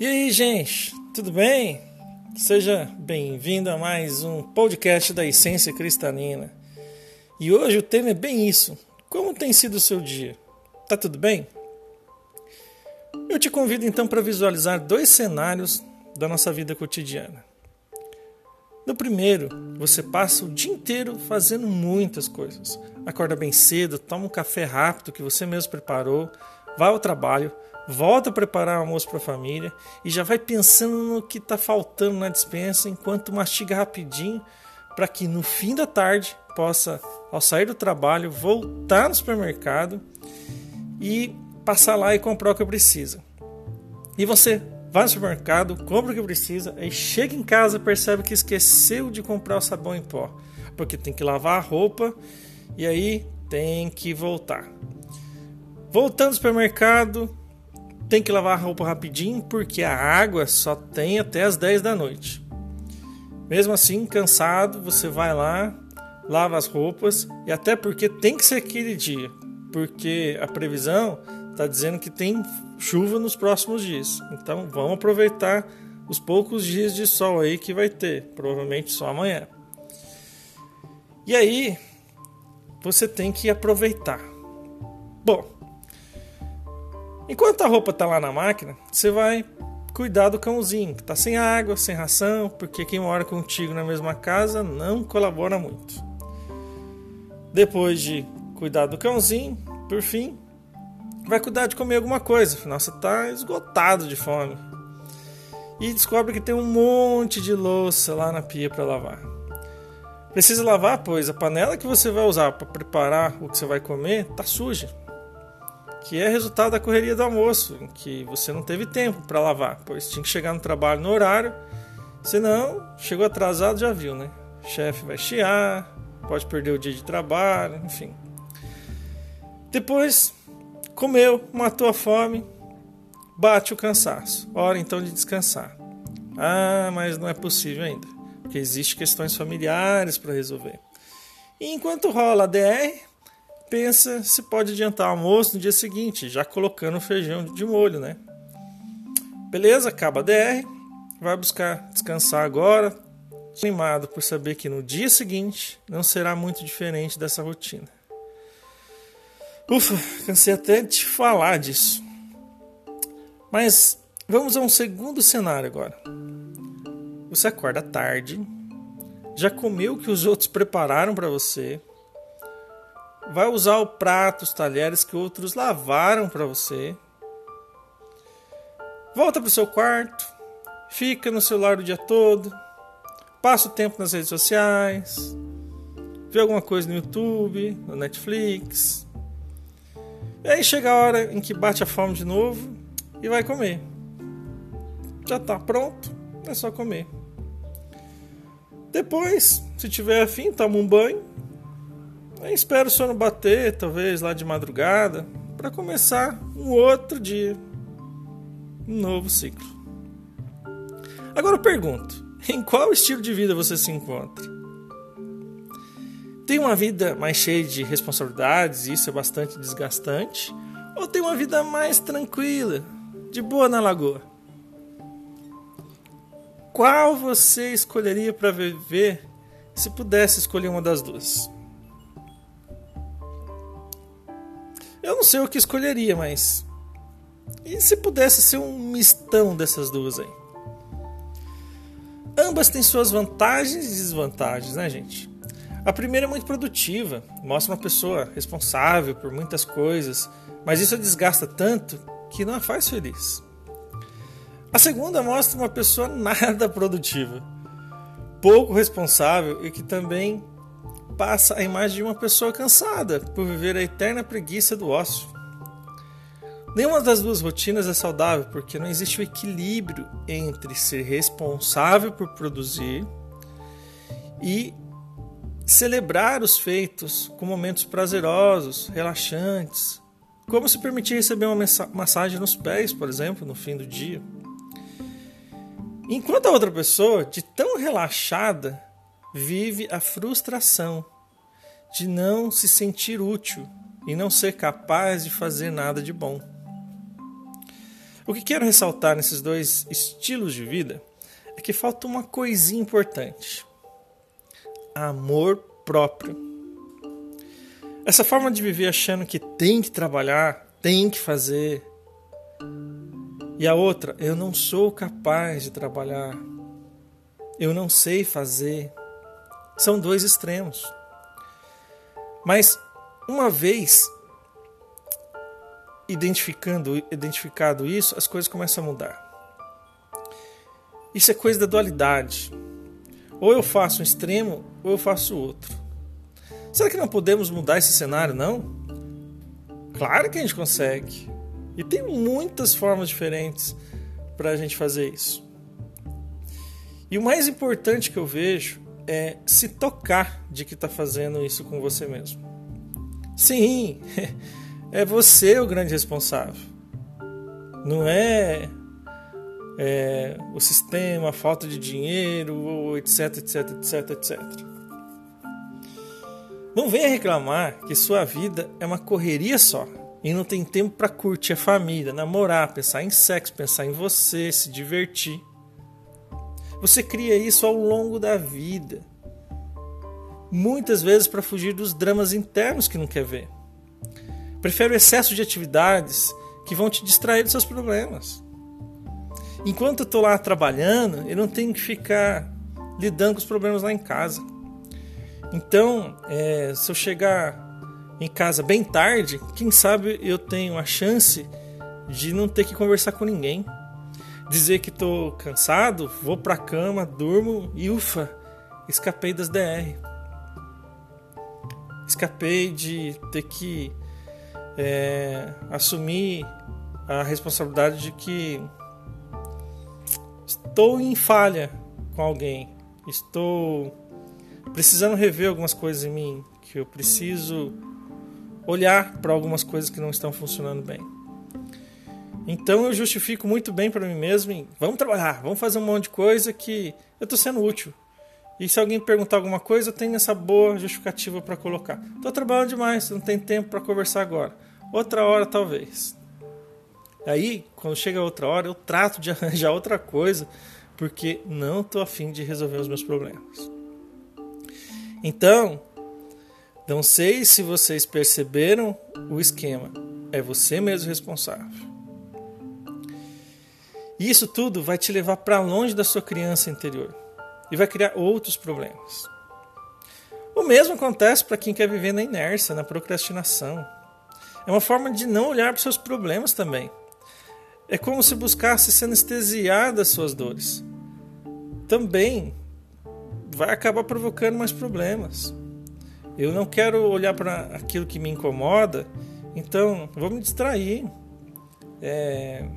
E aí, gente, tudo bem? Seja bem-vindo a mais um podcast da Essência Cristalina. E hoje o tema é bem isso. Como tem sido o seu dia? Tá tudo bem? Eu te convido então para visualizar dois cenários da nossa vida cotidiana. No primeiro, você passa o dia inteiro fazendo muitas coisas. Acorda bem cedo, toma um café rápido que você mesmo preparou, vai ao trabalho, volta a preparar o almoço para a família e já vai pensando no que está faltando na dispensa enquanto mastiga rapidinho para que no fim da tarde possa, ao sair do trabalho, voltar no supermercado e passar lá e comprar o que precisa. E você vai no supermercado, compra o que precisa, aí chega em casa percebe que esqueceu de comprar o sabão em pó, porque tem que lavar a roupa e aí tem que voltar. Voltando ao supermercado, tem que lavar a roupa rapidinho porque a água só tem até as 10 da noite. Mesmo assim, cansado, você vai lá, lava as roupas e até porque tem que ser aquele dia, porque a previsão está dizendo que tem chuva nos próximos dias. Então vamos aproveitar os poucos dias de sol aí que vai ter, provavelmente só amanhã. E aí você tem que aproveitar. Bom, enquanto a roupa está lá na máquina, você vai cuidar do cãozinho, que está sem água, sem ração, porque quem mora contigo na mesma casa não colabora muito. Depois de cuidar do cãozinho, por fim, vai cuidar de comer alguma coisa, afinal você está esgotado de fome. E descobre que tem um monte de louça lá na pia para lavar. Precisa lavar, pois a panela que você vai usar para preparar o que você vai comer está suja. Que é resultado da correria do almoço, que você não teve tempo para lavar, pois tinha que chegar no trabalho no horário. Senão, chegou atrasado, já viu, né? Chefe vai chiar, pode perder o dia de trabalho, enfim. Depois Comeu, matou a fome, bate o cansaço. Hora então de descansar. Ah, mas não é possível ainda, porque existem questões familiares para resolver. E enquanto rola a DR, pensa se pode adiantar o almoço no dia seguinte, já colocando o feijão de molho, né? Beleza, acaba a DR, vai buscar descansar agora, animado por saber que no dia seguinte não será muito diferente dessa rotina. Ufa, cansei até de falar disso. Mas vamos a um segundo cenário agora. Você acorda tarde, já comeu o que os outros prepararam para você, vai usar o prato, os talheres que outros lavaram para você, volta para o seu quarto, fica no celular o dia todo, passa o tempo nas redes sociais, vê alguma coisa no YouTube, no Netflix, e aí chega a hora em que bate a fome de novo e vai comer. Já está pronto, é só comer. Depois, se tiver afim, toma um banho. Aí espera o sono bater, talvez lá de madrugada, para começar um outro dia, um novo ciclo. Agora eu pergunto: em qual estilo de vida você se encontra? tem uma vida mais cheia de responsabilidades, e isso é bastante desgastante, ou tem uma vida mais tranquila, de boa na lagoa? Qual você escolheria para viver se pudesse escolher uma das duas? Eu não sei o que escolheria, mas. E se pudesse ser um mistão dessas duas aí? Ambas têm suas vantagens e desvantagens, né, gente? A primeira é muito produtiva, mostra uma pessoa responsável por muitas coisas, mas isso a desgasta tanto que não a faz feliz. A segunda mostra uma pessoa nada produtiva, pouco responsável e que também passa a imagem de uma pessoa cansada por viver a eterna preguiça do ócio. Nenhuma das duas rotinas é saudável porque não existe o equilíbrio entre ser responsável por produzir e celebrar os feitos com momentos prazerosos, relaxantes, como se permitir receber uma massagem nos pés, por exemplo, no fim do dia. Enquanto a outra pessoa, de tão relaxada, vive a frustração de não se sentir útil e não ser capaz de fazer nada de bom. O que quero ressaltar nesses dois estilos de vida é que falta uma coisinha importante: amor próprio. Essa forma de viver achando que tem que trabalhar, tem que fazer. E a outra, eu não sou capaz de trabalhar. Eu não sei fazer. São dois extremos. Mas uma vez identificando, identificado isso, as coisas começam a mudar. Isso é coisa da dualidade. Ou eu faço um extremo, ou eu faço outro. Será que não podemos mudar esse cenário, não? Claro que a gente consegue. E tem muitas formas diferentes para a gente fazer isso. E o mais importante que eu vejo é se tocar de que está fazendo isso com você mesmo. Sim, é você o grande responsável. Não é, é o sistema, a falta de dinheiro, etc, etc, etc, etc. Não venha reclamar que sua vida é uma correria só e não tem tempo para curtir a família, namorar, pensar em sexo, pensar em você, se divertir. Você cria isso ao longo da vida. Muitas vezes para fugir dos dramas internos que não quer ver. Prefere o excesso de atividades que vão te distrair dos seus problemas. Enquanto eu estou lá trabalhando, eu não tenho que ficar lidando com os problemas lá em casa. Então, é, se eu chegar em casa bem tarde, quem sabe eu tenho a chance de não ter que conversar com ninguém. Dizer que estou cansado, vou para a cama, durmo e ufa, escapei das DR. Escapei de ter que é, assumir a responsabilidade de que estou em falha com alguém, estou precisando rever algumas coisas em mim, que eu preciso olhar para algumas coisas que não estão funcionando bem. Então eu justifico muito bem para mim mesmo em, vamos trabalhar, vamos fazer um monte de coisa que eu estou sendo útil. E se alguém perguntar alguma coisa, eu tenho essa boa justificativa para colocar. Estou trabalhando demais, não tem tempo para conversar agora. Outra hora, talvez. Aí, quando chega outra hora, eu trato de arranjar outra coisa, porque não estou afim de resolver os meus problemas. Então, não sei se vocês perceberam o esquema. É você mesmo responsável. E isso tudo vai te levar para longe da sua criança interior e vai criar outros problemas. O mesmo acontece para quem quer viver na inércia, na procrastinação. É uma forma de não olhar para os seus problemas também. É como se buscasse se anestesiar das suas dores. Também vai acabar provocando mais problemas. Eu não quero olhar para aquilo que me incomoda, então vou me distrair, é,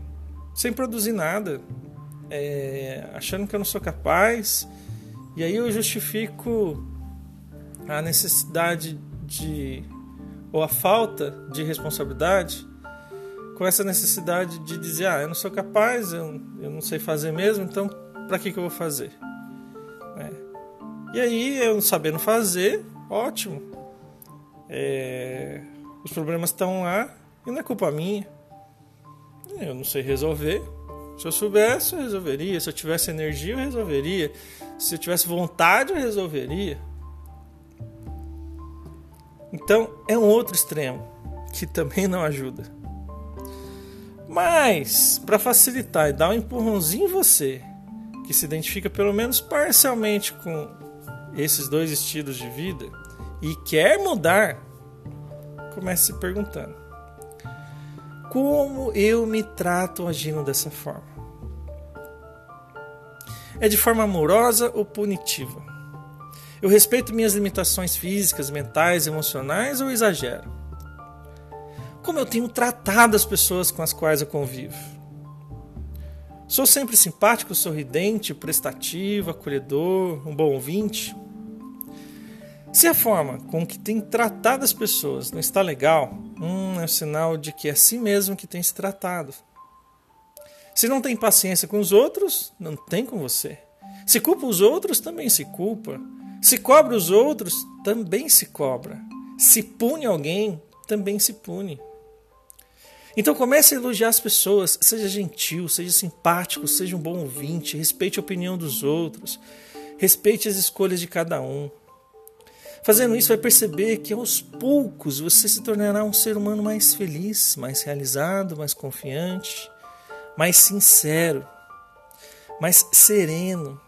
sem produzir nada, é, achando que eu não sou capaz, e aí eu justifico a necessidade de ou a falta de responsabilidade com essa necessidade de dizer ah eu não sou capaz eu, eu não sei fazer mesmo então para que que eu vou fazer? É. e aí eu sabendo fazer ótimo. É, os problemas estão lá e não é culpa minha eu não sei resolver se eu soubesse, eu resolveria. Se eu tivesse energia, eu resolveria. Se eu tivesse vontade, eu resolveria. Então, é um outro extremo que também não ajuda. Mas, para facilitar e dar um empurrãozinho em você, que se identifica pelo menos parcialmente com esses dois estilos de vida e quer mudar, comece se perguntando: como eu me trato agindo dessa forma? É de forma amorosa ou punitiva? Eu respeito minhas limitações físicas, mentais, emocionais ou exagero? Como eu tenho tratado as pessoas com as quais eu convivo? Sou sempre simpático, sorridente, prestativo, acolhedor, um bom ouvinte? Se a forma com que tem tratado as pessoas não está legal, hum, é um sinal de que é assim mesmo que tem se tratado. Se não tem paciência com os outros, não tem com você. Se culpa os outros, também se culpa. Se cobra os outros, também se cobra. Se pune alguém, também se pune. Então comece a elogiar as pessoas, seja gentil, seja simpático, seja um bom ouvinte, respeite a opinião dos outros, respeite as escolhas de cada um. Fazendo isso, vai perceber que aos poucos você se tornará um ser humano mais feliz, mais realizado, mais confiante, mais sincero, mais sereno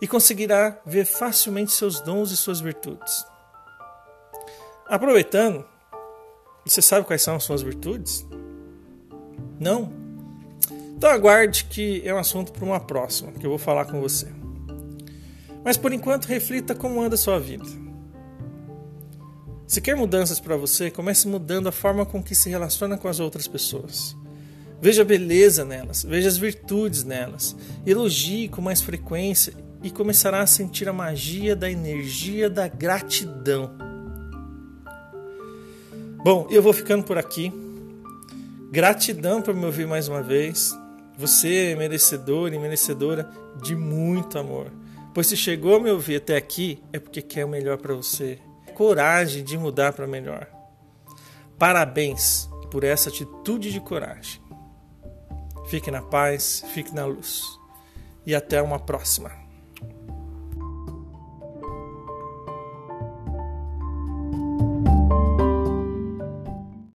e conseguirá ver facilmente seus dons e suas virtudes. Aproveitando, você sabe quais são as suas virtudes? Não? Então aguarde que é um assunto para uma próxima, que eu vou falar com você. Mas por enquanto, reflita como anda a sua vida. Se quer mudanças para você, comece mudando a forma com que se relaciona com as outras pessoas. Veja a beleza nelas, veja as virtudes nelas, elogie com mais frequência e começará a sentir a magia da energia da gratidão. Bom, eu vou ficando por aqui. Gratidão por me ouvir mais uma vez. Você é merecedor e merecedora de muito amor. Pois se chegou a me ouvir até aqui, é porque quer o melhor para você. Coragem de mudar para melhor. Parabéns por essa atitude de coragem. Fique na paz, fique na luz. E até uma próxima.